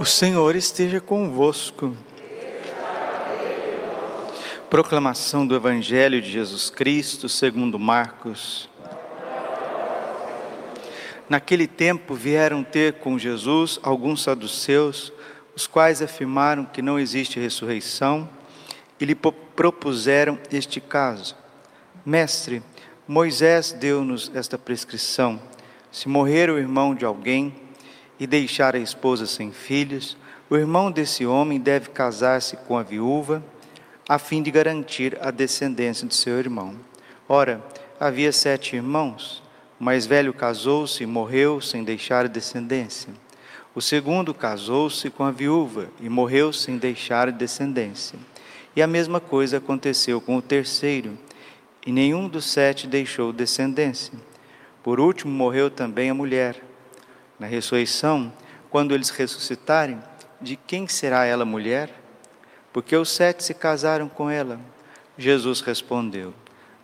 O Senhor esteja convosco. Proclamação do Evangelho de Jesus Cristo, segundo Marcos. Naquele tempo vieram ter com Jesus alguns saduceus, os quais afirmaram que não existe ressurreição, e lhe propuseram este caso: Mestre, Moisés deu-nos esta prescrição: se morrer o irmão de alguém e deixar a esposa sem filhos, o irmão desse homem deve casar-se com a viúva, a fim de garantir a descendência de seu irmão. Ora, havia sete irmãos. O mais velho casou-se e morreu sem deixar descendência. O segundo casou-se com a viúva e morreu sem deixar descendência. E a mesma coisa aconteceu com o terceiro e nenhum dos sete deixou descendência. Por último, morreu também a mulher. Na ressurreição, quando eles ressuscitarem, de quem será ela mulher? Porque os sete se casaram com ela. Jesus respondeu: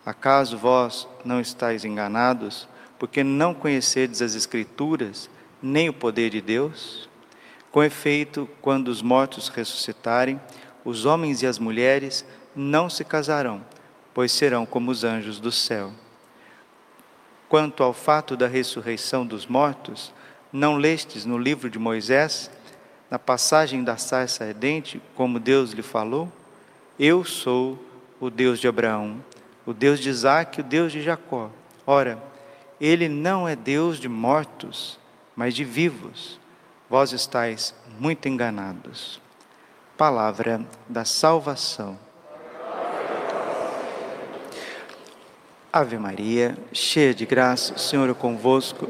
Acaso vós não estáis enganados, porque não conhecedes as Escrituras, nem o poder de Deus? Com efeito, quando os mortos ressuscitarem, os homens e as mulheres não se casarão pois serão como os anjos do céu. Quanto ao fato da ressurreição dos mortos, não lestes no livro de Moisés, na passagem da sarça ardente, como Deus lhe falou? Eu sou o Deus de Abraão, o Deus de Isaac, o Deus de Jacó. Ora, ele não é Deus de mortos, mas de vivos. Vós estáis muito enganados. Palavra da salvação. Ave Maria, cheia de graça, o Senhor é convosco.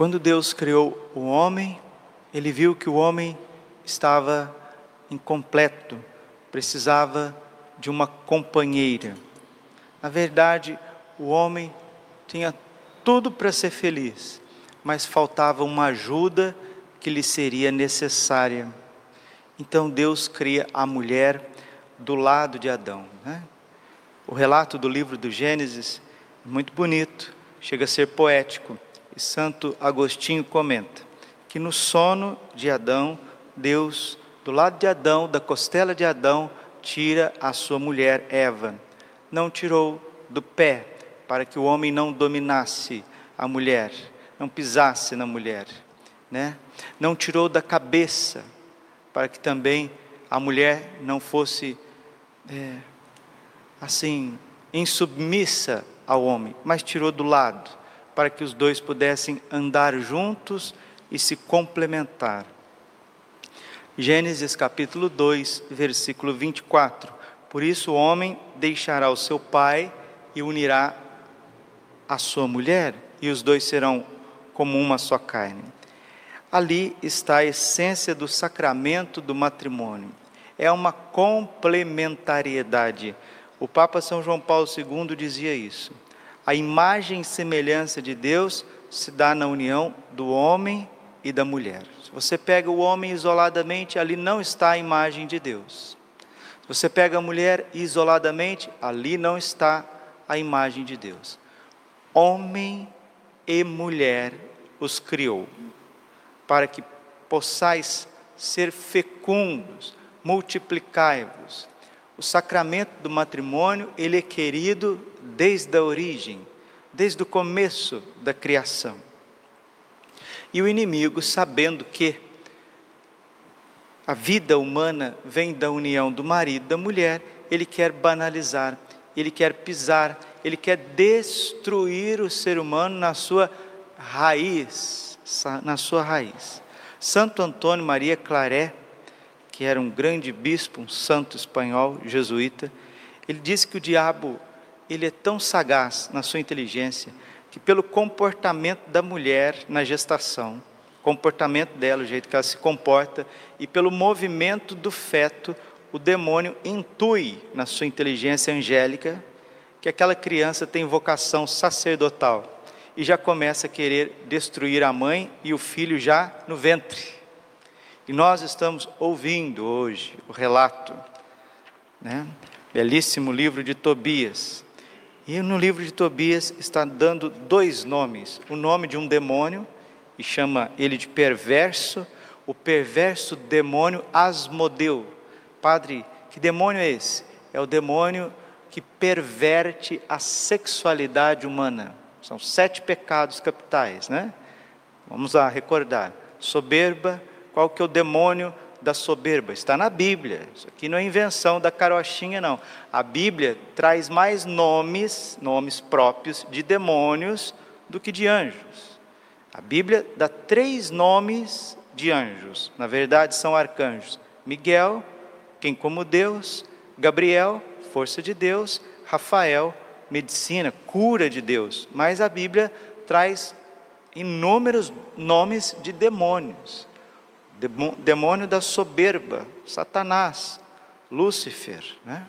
Quando Deus criou o homem, ele viu que o homem estava incompleto, precisava de uma companheira. Na verdade, o homem tinha tudo para ser feliz, mas faltava uma ajuda que lhe seria necessária. Então Deus cria a mulher do lado de Adão. Né? O relato do livro do Gênesis é muito bonito, chega a ser poético. E Santo Agostinho comenta que no sono de Adão, Deus, do lado de Adão, da costela de Adão, tira a sua mulher Eva. Não tirou do pé, para que o homem não dominasse a mulher, não pisasse na mulher. Né? Não tirou da cabeça, para que também a mulher não fosse é, assim, insubmissa ao homem, mas tirou do lado, para que os dois pudessem andar juntos e se complementar. Gênesis capítulo 2, versículo 24. Por isso o homem deixará o seu pai e unirá a sua mulher, e os dois serão como uma só carne. Ali está a essência do sacramento do matrimônio é uma complementariedade. O Papa São João Paulo II dizia isso. A imagem e semelhança de Deus se dá na união do homem e da mulher. Se você pega o homem isoladamente, ali não está a imagem de Deus. Se você pega a mulher isoladamente, ali não está a imagem de Deus. Homem e mulher os criou, para que possais ser fecundos, multiplicai-vos. O sacramento do matrimônio, ele é querido desde a origem, desde o começo da criação. E o inimigo, sabendo que a vida humana vem da união do marido e da mulher, ele quer banalizar, ele quer pisar, ele quer destruir o ser humano na sua raiz, na sua raiz. Santo Antônio Maria Claret que era um grande bispo, um santo espanhol, jesuíta, ele disse que o diabo ele é tão sagaz na sua inteligência que pelo comportamento da mulher na gestação, comportamento dela, o jeito que ela se comporta, e pelo movimento do feto, o demônio intui na sua inteligência angélica que aquela criança tem vocação sacerdotal e já começa a querer destruir a mãe e o filho já no ventre. E nós estamos ouvindo hoje o relato, né? belíssimo livro de Tobias. E no livro de Tobias está dando dois nomes: o nome de um demônio, e chama ele de perverso, o perverso demônio Asmodeu. Padre, que demônio é esse? É o demônio que perverte a sexualidade humana. São sete pecados capitais, né? Vamos lá recordar. Soberba, qual que é o demônio da soberba? Está na Bíblia. Isso aqui não é invenção da carochinha, não. A Bíblia traz mais nomes, nomes próprios de demônios do que de anjos. A Bíblia dá três nomes de anjos. Na verdade, são arcanjos: Miguel, quem como Deus, Gabriel, força de Deus, Rafael, medicina, cura de Deus. Mas a Bíblia traz inúmeros nomes de demônios. Demônio da soberba, Satanás, Lúcifer, né?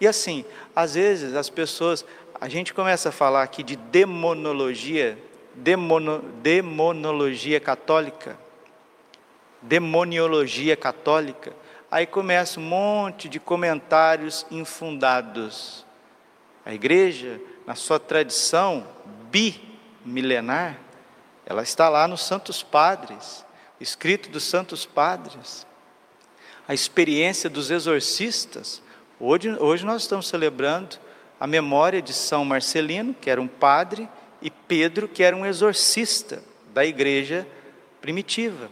E assim, às vezes as pessoas, a gente começa a falar aqui de demonologia, demono, demonologia católica, demoniologia católica, Aí começa um monte de comentários infundados. A igreja, na sua tradição bimilenar, ela está lá nos Santos Padres, escrito dos Santos Padres. A experiência dos exorcistas. Hoje, hoje nós estamos celebrando a memória de São Marcelino, que era um padre, e Pedro, que era um exorcista da igreja primitiva.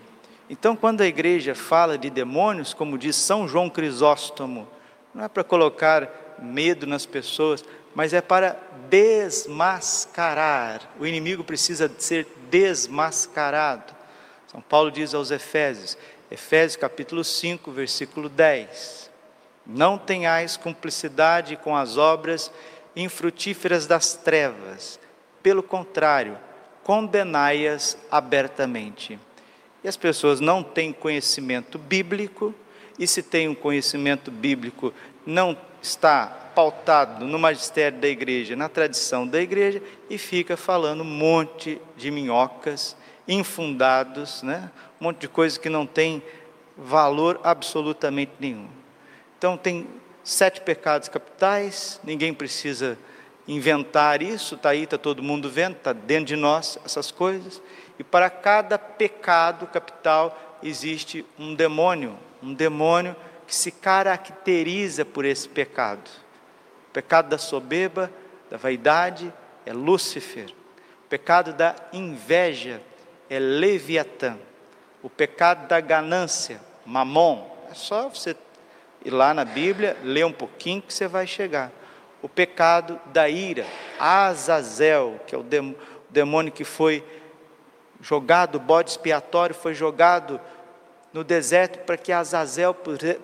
Então, quando a igreja fala de demônios, como diz São João Crisóstomo, não é para colocar medo nas pessoas, mas é para desmascarar. O inimigo precisa ser desmascarado. São Paulo diz aos Efésios, Efésios capítulo 5, versículo 10: Não tenhais cumplicidade com as obras infrutíferas das trevas, pelo contrário, condenai-as abertamente. E as pessoas não têm conhecimento bíblico, e se tem um conhecimento bíblico, não está pautado no magistério da igreja, na tradição da igreja, e fica falando um monte de minhocas, infundados, né? um monte de coisas que não tem valor absolutamente nenhum. Então, tem sete pecados capitais, ninguém precisa inventar isso, está aí, está todo mundo vendo, está dentro de nós essas coisas. E para cada pecado capital existe um demônio, um demônio que se caracteriza por esse pecado. O pecado da soberba, da vaidade, é Lúcifer. O pecado da inveja é Leviatã. O pecado da ganância, Mamon. É só você ir lá na Bíblia, ler um pouquinho que você vai chegar. O pecado da ira, Azazel, que é o demônio que foi jogado, o bode expiatório foi jogado no deserto para que Azazel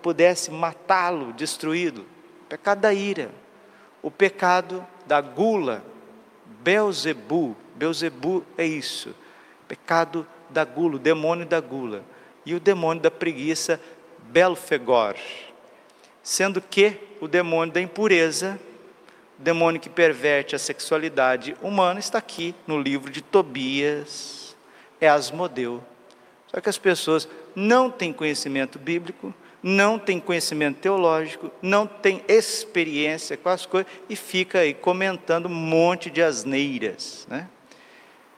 pudesse matá-lo, destruído. O pecado da ira, o pecado da gula, Belzebu, Belzebu é isso, pecado da gula, o demônio da gula, e o demônio da preguiça, Belfegor, sendo que o demônio da impureza, o demônio que perverte a sexualidade humana, está aqui no livro de Tobias, é Asmodeu. Só que as pessoas não têm conhecimento bíblico, não têm conhecimento teológico, não têm experiência com as coisas e fica aí comentando um monte de asneiras, né?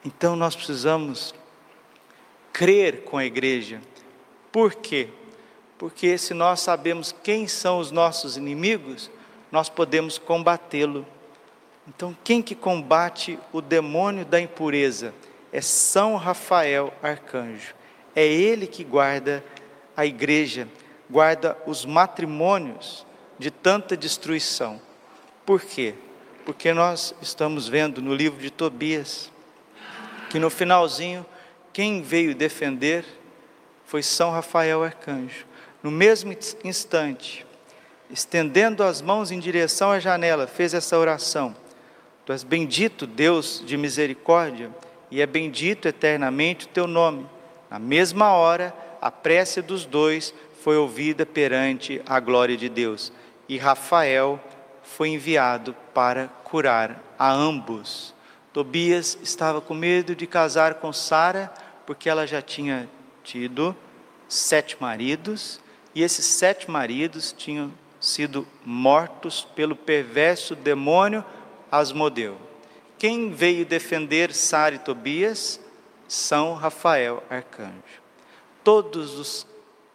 Então nós precisamos crer com a igreja. Por quê? Porque se nós sabemos quem são os nossos inimigos, nós podemos combatê-lo. Então, quem que combate o demônio da impureza? é São Rafael Arcanjo. É ele que guarda a igreja, guarda os matrimônios de tanta destruição. Por quê? Porque nós estamos vendo no livro de Tobias que no finalzinho quem veio defender foi São Rafael Arcanjo. No mesmo instante, estendendo as mãos em direção à janela, fez essa oração: Tu és bendito, Deus de misericórdia, e é bendito eternamente o teu nome. Na mesma hora, a prece dos dois foi ouvida perante a glória de Deus, e Rafael foi enviado para curar a ambos. Tobias estava com medo de casar com Sara, porque ela já tinha tido sete maridos, e esses sete maridos tinham sido mortos pelo perverso demônio Asmodeu. Quem veio defender Sara e Tobias? São Rafael, arcanjo. Todos os,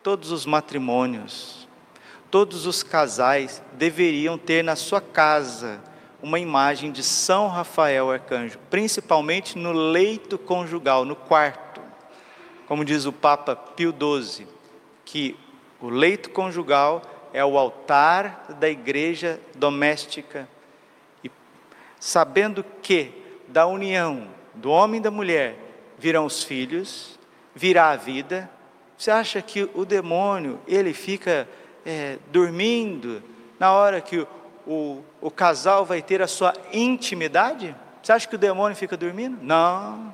todos os matrimônios, todos os casais deveriam ter na sua casa uma imagem de São Rafael, arcanjo, principalmente no leito conjugal, no quarto. Como diz o Papa Pio XII, que o leito conjugal é o altar da igreja doméstica. E sabendo que da união do homem e da mulher virão os filhos, virá a vida. Você acha que o demônio ele fica é, dormindo na hora que o, o, casal vai ter a sua intimidade? Você acha que o demônio fica dormindo? Não.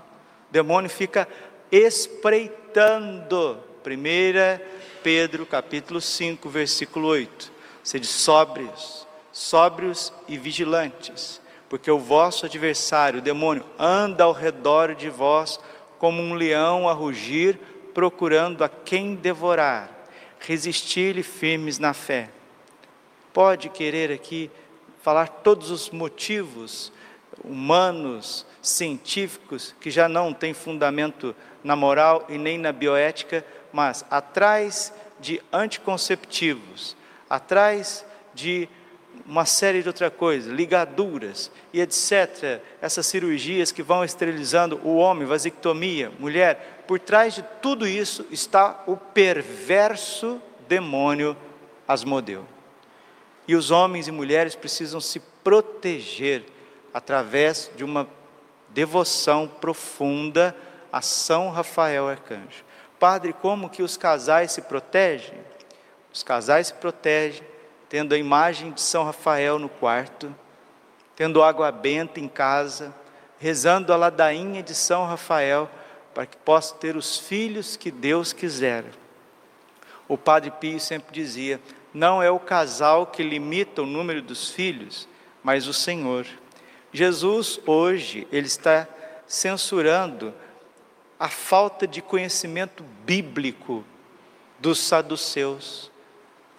O demônio fica espreitando. Primeira Pedro capítulo 5, versículo 8. Sede sóbrios, sóbrios e vigilantes, porque o vosso adversário, o demônio, anda ao redor de vós como um leão a rugir, procurando a quem devorar. Resistir-lhe firmes na fé. Pode querer aqui falar todos os motivos humanos, científicos, que já não têm fundamento na moral e nem na bioética, mas atrás de anticonceptivos, atrás de uma série de outra coisa, ligaduras e etc. Essas cirurgias que vão esterilizando o homem, vasectomia, mulher, por trás de tudo isso está o perverso demônio Asmodeu. E os homens e mulheres precisam se proteger através de uma devoção profunda a São Rafael Arcanjo. Padre, como que os casais se protegem? Os casais se protegem tendo a imagem de São Rafael no quarto, tendo água benta em casa, rezando a ladainha de São Rafael, para que possa ter os filhos que Deus quiser. O Padre Pio sempre dizia: não é o casal que limita o número dos filhos, mas o Senhor. Jesus, hoje, ele está censurando a falta de conhecimento bíblico dos saduceus,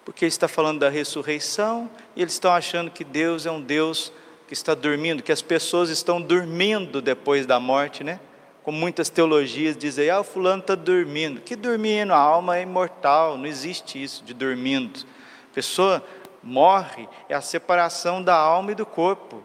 porque ele está falando da ressurreição e eles estão achando que Deus é um Deus que está dormindo, que as pessoas estão dormindo depois da morte, né? Como muitas teologias dizem, ah, o fulano está dormindo. Que dormindo? A alma é imortal, não existe isso de dormindo. A pessoa morre, é a separação da alma e do corpo.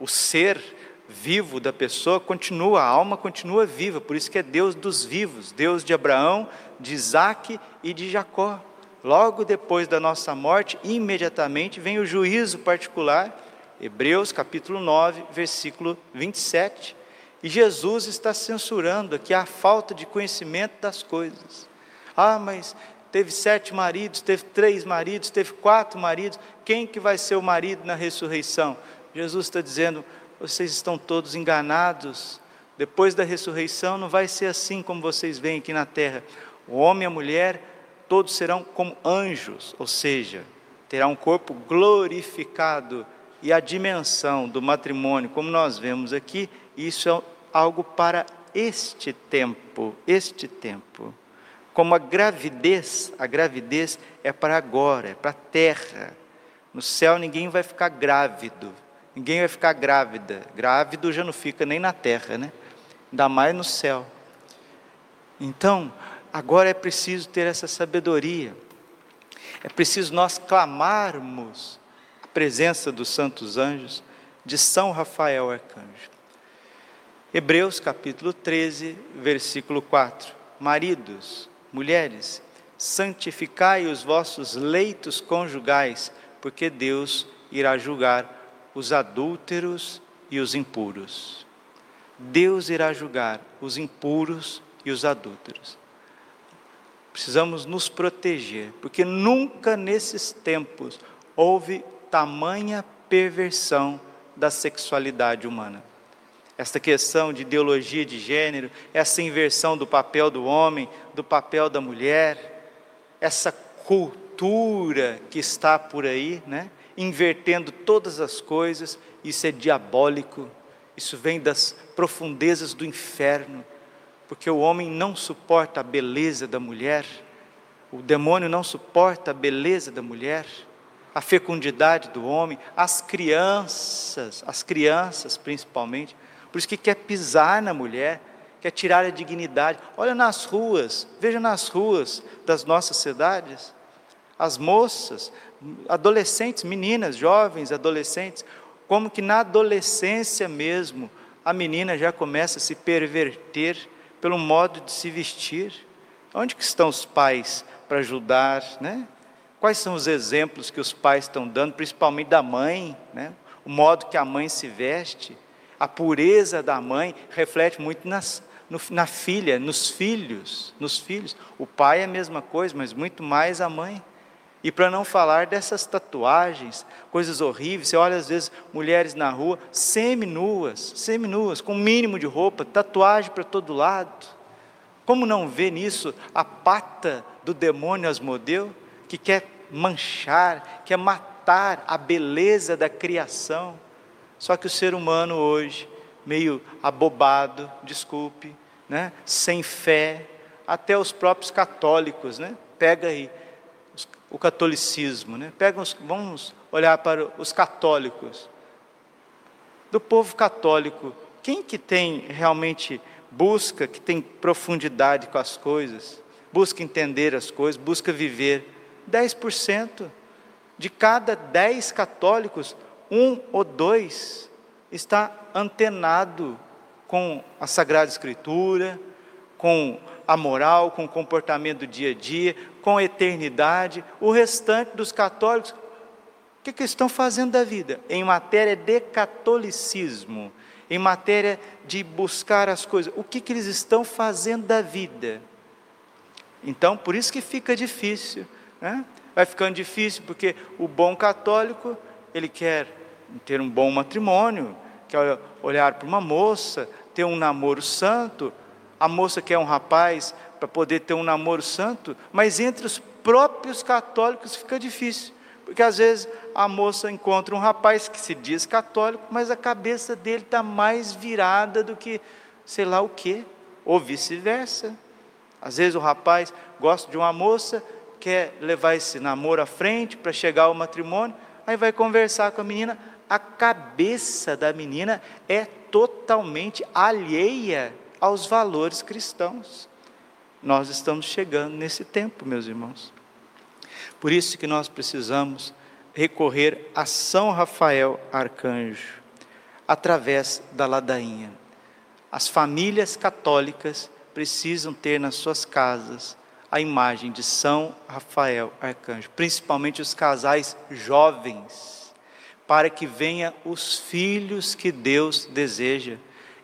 O ser vivo da pessoa continua, a alma continua viva, por isso que é Deus dos vivos, Deus de Abraão, de Isaac e de Jacó. Logo depois da nossa morte, imediatamente vem o juízo particular, Hebreus capítulo 9, versículo 27. E Jesus está censurando aqui a falta de conhecimento das coisas. Ah, mas teve sete maridos, teve três maridos, teve quatro maridos, quem que vai ser o marido na ressurreição? Jesus está dizendo, vocês estão todos enganados. Depois da ressurreição não vai ser assim como vocês veem aqui na terra. O homem e a mulher, todos serão como anjos, ou seja, terá um corpo glorificado e a dimensão do matrimônio, como nós vemos aqui, isso é algo para este tempo, este tempo. Como a gravidez, a gravidez é para agora, é para a terra. No céu ninguém vai ficar grávido, Ninguém vai ficar grávida. Grávido já não fica nem na terra, né? Ainda mais no céu. Então, agora é preciso ter essa sabedoria. É preciso nós clamarmos a presença dos santos anjos de São Rafael Arcanjo. Hebreus capítulo 13, versículo 4. Maridos, mulheres, santificai os vossos leitos conjugais, porque Deus irá julgar os adúlteros e os impuros. Deus irá julgar os impuros e os adúlteros. Precisamos nos proteger, porque nunca nesses tempos houve tamanha perversão da sexualidade humana. Esta questão de ideologia de gênero, essa inversão do papel do homem, do papel da mulher, essa cultura que está por aí, né? invertendo todas as coisas, isso é diabólico, isso vem das profundezas do inferno, porque o homem não suporta a beleza da mulher, o demônio não suporta a beleza da mulher, a fecundidade do homem, as crianças, as crianças principalmente, por isso que quer pisar na mulher, quer tirar a dignidade. Olha nas ruas, veja nas ruas das nossas cidades, as moças, adolescentes, meninas, jovens, adolescentes, como que na adolescência mesmo a menina já começa a se perverter pelo modo de se vestir. Onde que estão os pais para ajudar, né? Quais são os exemplos que os pais estão dando, principalmente da mãe, né? O modo que a mãe se veste. A pureza da mãe reflete muito nas, no, na filha, nos filhos, nos filhos. O pai é a mesma coisa, mas muito mais a mãe. E para não falar dessas tatuagens, coisas horríveis, você olha às vezes mulheres na rua, semi-nuas, semi-nuas, com mínimo de roupa, tatuagem para todo lado. Como não ver nisso a pata do demônio Asmodeu, que quer manchar, quer matar a beleza da criação? Só que o ser humano hoje, meio abobado, desculpe, né? sem fé, até os próprios católicos, né? pega aí o catolicismo, né? pega os, vamos olhar para os católicos. Do povo católico, quem que tem realmente busca, que tem profundidade com as coisas, busca entender as coisas, busca viver? 10%. De cada 10 católicos, um ou dois está antenado com a Sagrada Escritura, com a moral, com o comportamento do dia a dia, com a eternidade. O restante dos católicos, o que, que estão fazendo da vida? Em matéria de catolicismo, em matéria de buscar as coisas, o que, que eles estão fazendo da vida? Então, por isso que fica difícil, né? vai ficando difícil, porque o bom católico, ele quer ter um bom matrimônio, quer olhar para uma moça, ter um namoro santo, a moça quer um rapaz para poder ter um namoro santo, mas entre os próprios católicos fica difícil, porque às vezes a moça encontra um rapaz que se diz católico, mas a cabeça dele está mais virada do que sei lá o que, ou vice-versa. Às vezes o rapaz gosta de uma moça, quer levar esse namoro à frente para chegar ao matrimônio, aí vai conversar com a menina, a cabeça da menina é totalmente alheia aos valores cristãos. Nós estamos chegando nesse tempo, meus irmãos. Por isso que nós precisamos recorrer a São Rafael Arcanjo, através da ladainha. As famílias católicas precisam ter nas suas casas a imagem de São Rafael Arcanjo, principalmente os casais jovens, para que venha os filhos que Deus deseja.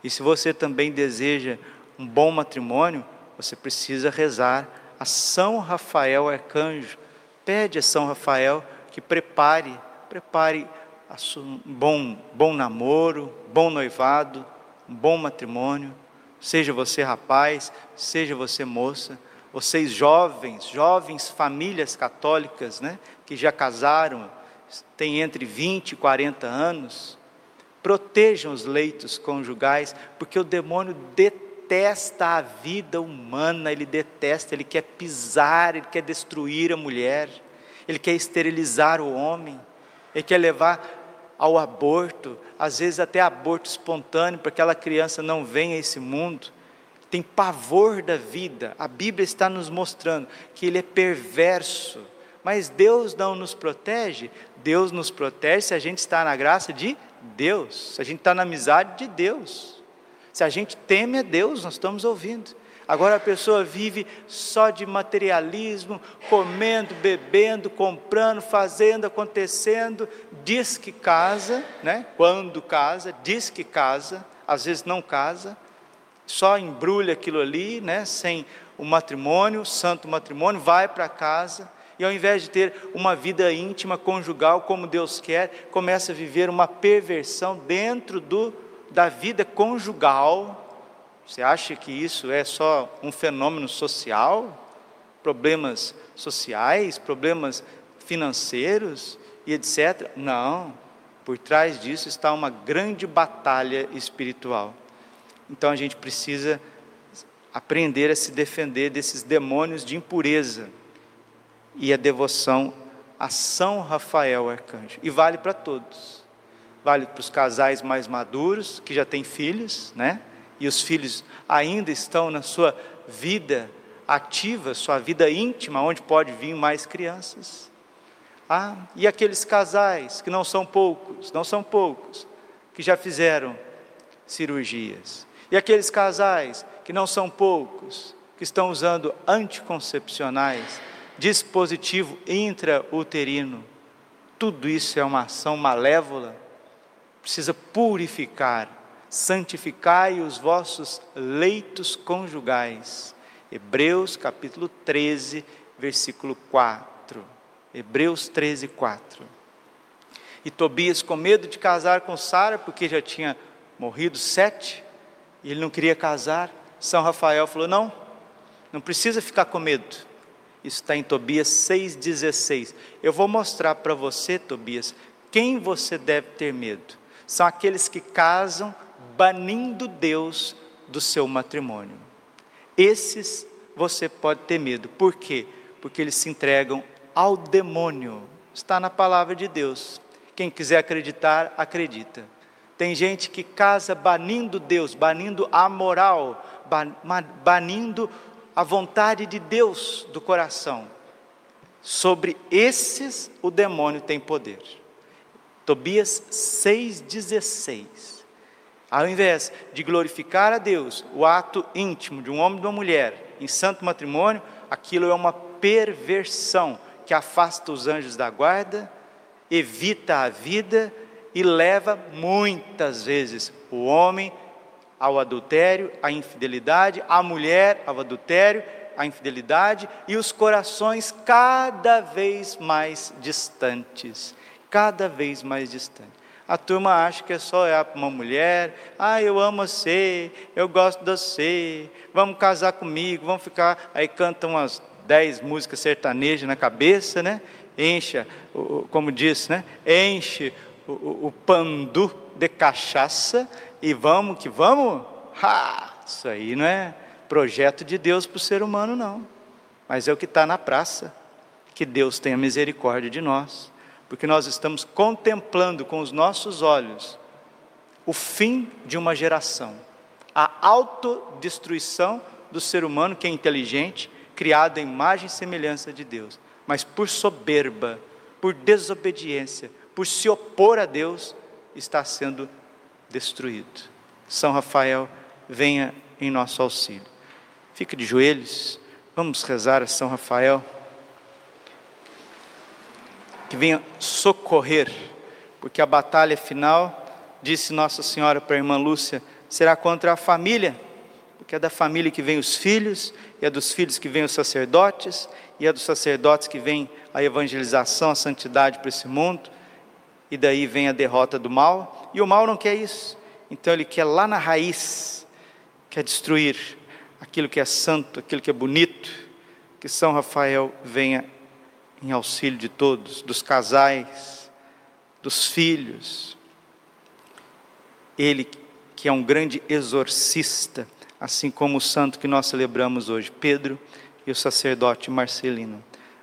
E se você também deseja um bom matrimônio, você precisa rezar a São Rafael Arcanjo. Pede a São Rafael que prepare, prepare um bom, bom namoro, bom noivado, um bom matrimônio. Seja você rapaz, seja você moça, vocês jovens, jovens famílias católicas, né, que já casaram, têm entre 20 e 40 anos, protejam os leitos conjugais, porque o demônio detesta a vida humana, ele detesta, ele quer pisar, ele quer destruir a mulher, ele quer esterilizar o homem, ele quer levar ao aborto, às vezes até aborto espontâneo, para que aquela criança não venha a esse mundo. Tem pavor da vida, a Bíblia está nos mostrando que ele é perverso, mas Deus não nos protege, Deus nos protege se a gente está na graça de Deus, se a gente está na amizade de Deus. Se a gente teme a Deus, nós estamos ouvindo. Agora a pessoa vive só de materialismo, comendo, bebendo, comprando, fazendo, acontecendo, diz que casa, né? Quando casa, diz que casa, às vezes não casa, só embrulha aquilo ali, né? Sem o matrimônio, santo matrimônio, vai para casa e ao invés de ter uma vida íntima, conjugal, como Deus quer, começa a viver uma perversão dentro do da vida conjugal. Você acha que isso é só um fenômeno social? Problemas sociais, problemas financeiros e etc. Não. Por trás disso está uma grande batalha espiritual. Então a gente precisa aprender a se defender desses demônios de impureza e a devoção a São Rafael Arcanjo. E vale para todos. Vale para os casais mais maduros, que já têm filhos, né? E os filhos ainda estão na sua vida ativa, sua vida íntima, onde pode vir mais crianças. Ah, e aqueles casais, que não são poucos, não são poucos, que já fizeram cirurgias. E aqueles casais, que não são poucos, que estão usando anticoncepcionais, dispositivo intrauterino. Tudo isso é uma ação malévola. Precisa purificar, santificai os vossos leitos conjugais. Hebreus capítulo 13, versículo 4. Hebreus 13, 4. E Tobias, com medo de casar com Sara, porque já tinha morrido sete, e ele não queria casar, São Rafael falou: Não, não precisa ficar com medo. Isso está em Tobias 6,16. Eu vou mostrar para você, Tobias, quem você deve ter medo. São aqueles que casam banindo Deus do seu matrimônio. Esses você pode ter medo. Por quê? Porque eles se entregam ao demônio. Está na palavra de Deus. Quem quiser acreditar, acredita. Tem gente que casa banindo Deus, banindo a moral, banindo a vontade de Deus do coração. Sobre esses o demônio tem poder. Tobias 6,16. Ao invés de glorificar a Deus, o ato íntimo de um homem e de uma mulher em santo matrimônio, aquilo é uma perversão que afasta os anjos da guarda, evita a vida e leva muitas vezes o homem ao adultério, à infidelidade, a mulher ao adultério, à infidelidade e os corações cada vez mais distantes, cada vez mais distantes. A turma acha que é só para uma mulher, ah, eu amo você, eu gosto de você, vamos casar comigo, vamos ficar. Aí cantam umas dez músicas sertanejas na cabeça, né? Encha, como disse, né? Enche o, o, o pandu de cachaça e vamos que vamos? Ha! Isso aí não é projeto de Deus para o ser humano, não. Mas é o que está na praça. Que Deus tenha misericórdia de nós, porque nós estamos contemplando com os nossos olhos o fim de uma geração, a autodestruição do ser humano que é inteligente, criado em imagem e semelhança de Deus, mas por soberba, por desobediência, por se opor a Deus, está sendo destruído. São Rafael, venha em nosso auxílio. Fique de joelhos, vamos rezar a São Rafael, que venha socorrer, porque a batalha final, disse Nossa Senhora para a irmã Lúcia, será contra a família, porque é da família que vem os filhos, e é dos filhos que vem os sacerdotes, e é dos sacerdotes que vem a evangelização, a santidade para esse mundo, e daí vem a derrota do mal, e o mal não quer isso, então ele quer lá na raiz, quer destruir aquilo que é santo, aquilo que é bonito, que São Rafael venha em auxílio de todos, dos casais, dos filhos. Ele que é um grande exorcista, assim como o santo que nós celebramos hoje, Pedro e o sacerdote Marcelino.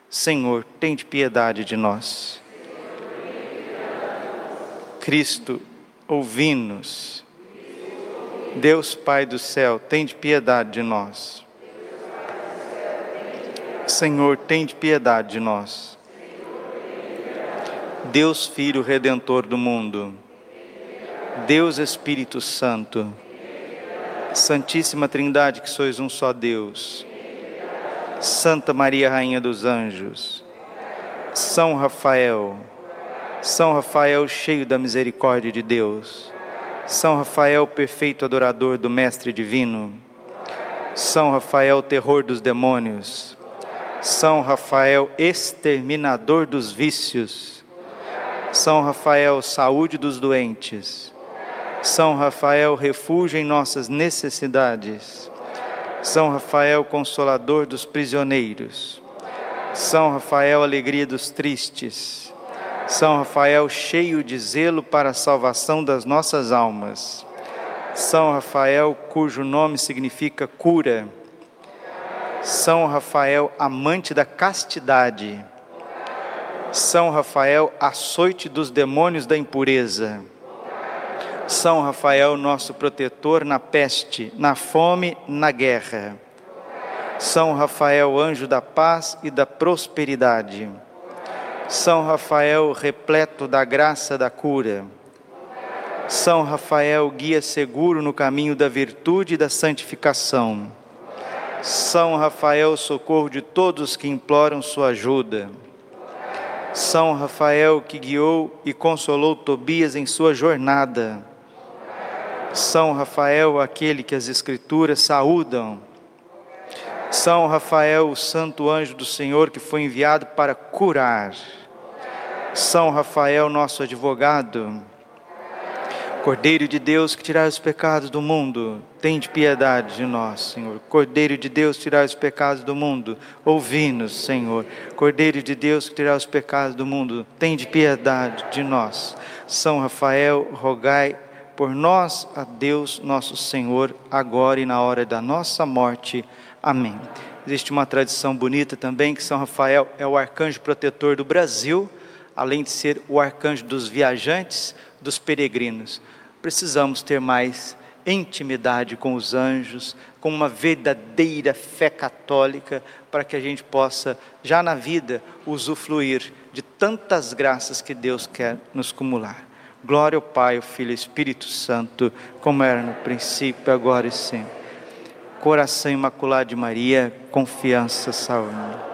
Senhor, tem de piedade de nós. Cristo, ouvi-nos. Deus Pai do céu, tem de piedade de nós. Senhor, tem de piedade de nós. Deus Filho Redentor do mundo. Deus Espírito Santo. Santíssima Trindade, que sois um só Deus. Santa Maria, Rainha dos Anjos. São Rafael são Rafael, cheio da misericórdia de Deus. São Rafael, perfeito adorador do Mestre Divino. São Rafael, terror dos demônios. São Rafael, exterminador dos vícios. São Rafael, saúde dos doentes. São Rafael, refúgio em nossas necessidades. São Rafael, consolador dos prisioneiros. São Rafael, alegria dos tristes. São Rafael, cheio de zelo para a salvação das nossas almas. São Rafael, cujo nome significa cura. São Rafael, amante da castidade. São Rafael, açoite dos demônios da impureza. São Rafael, nosso protetor na peste, na fome, na guerra. São Rafael, anjo da paz e da prosperidade. São Rafael, repleto da graça da cura. São Rafael, guia seguro no caminho da virtude e da santificação. São Rafael, socorro de todos que imploram sua ajuda. São Rafael, que guiou e consolou Tobias em sua jornada. São Rafael, aquele que as Escrituras saúdam. São Rafael, o santo anjo do Senhor que foi enviado para curar. São Rafael, nosso advogado. Cordeiro de Deus que tirar os pecados do mundo, tem de piedade de nós, Senhor. Cordeiro de Deus, tirar os pecados do mundo, ouvi-nos, Senhor. Cordeiro de Deus que tirar os pecados do mundo, tem de piedade de nós. São Rafael, rogai por nós a Deus nosso Senhor, agora e na hora da nossa morte. Amém. Existe uma tradição bonita também que São Rafael é o arcanjo protetor do Brasil, além de ser o arcanjo dos viajantes, dos peregrinos. Precisamos ter mais intimidade com os anjos, com uma verdadeira fé católica, para que a gente possa, já na vida, usufruir de tantas graças que Deus quer nos cumular. Glória ao Pai, ao Filho e Espírito Santo, como era no princípio, agora e sempre. Coração imaculado de Maria, confiança, saúde.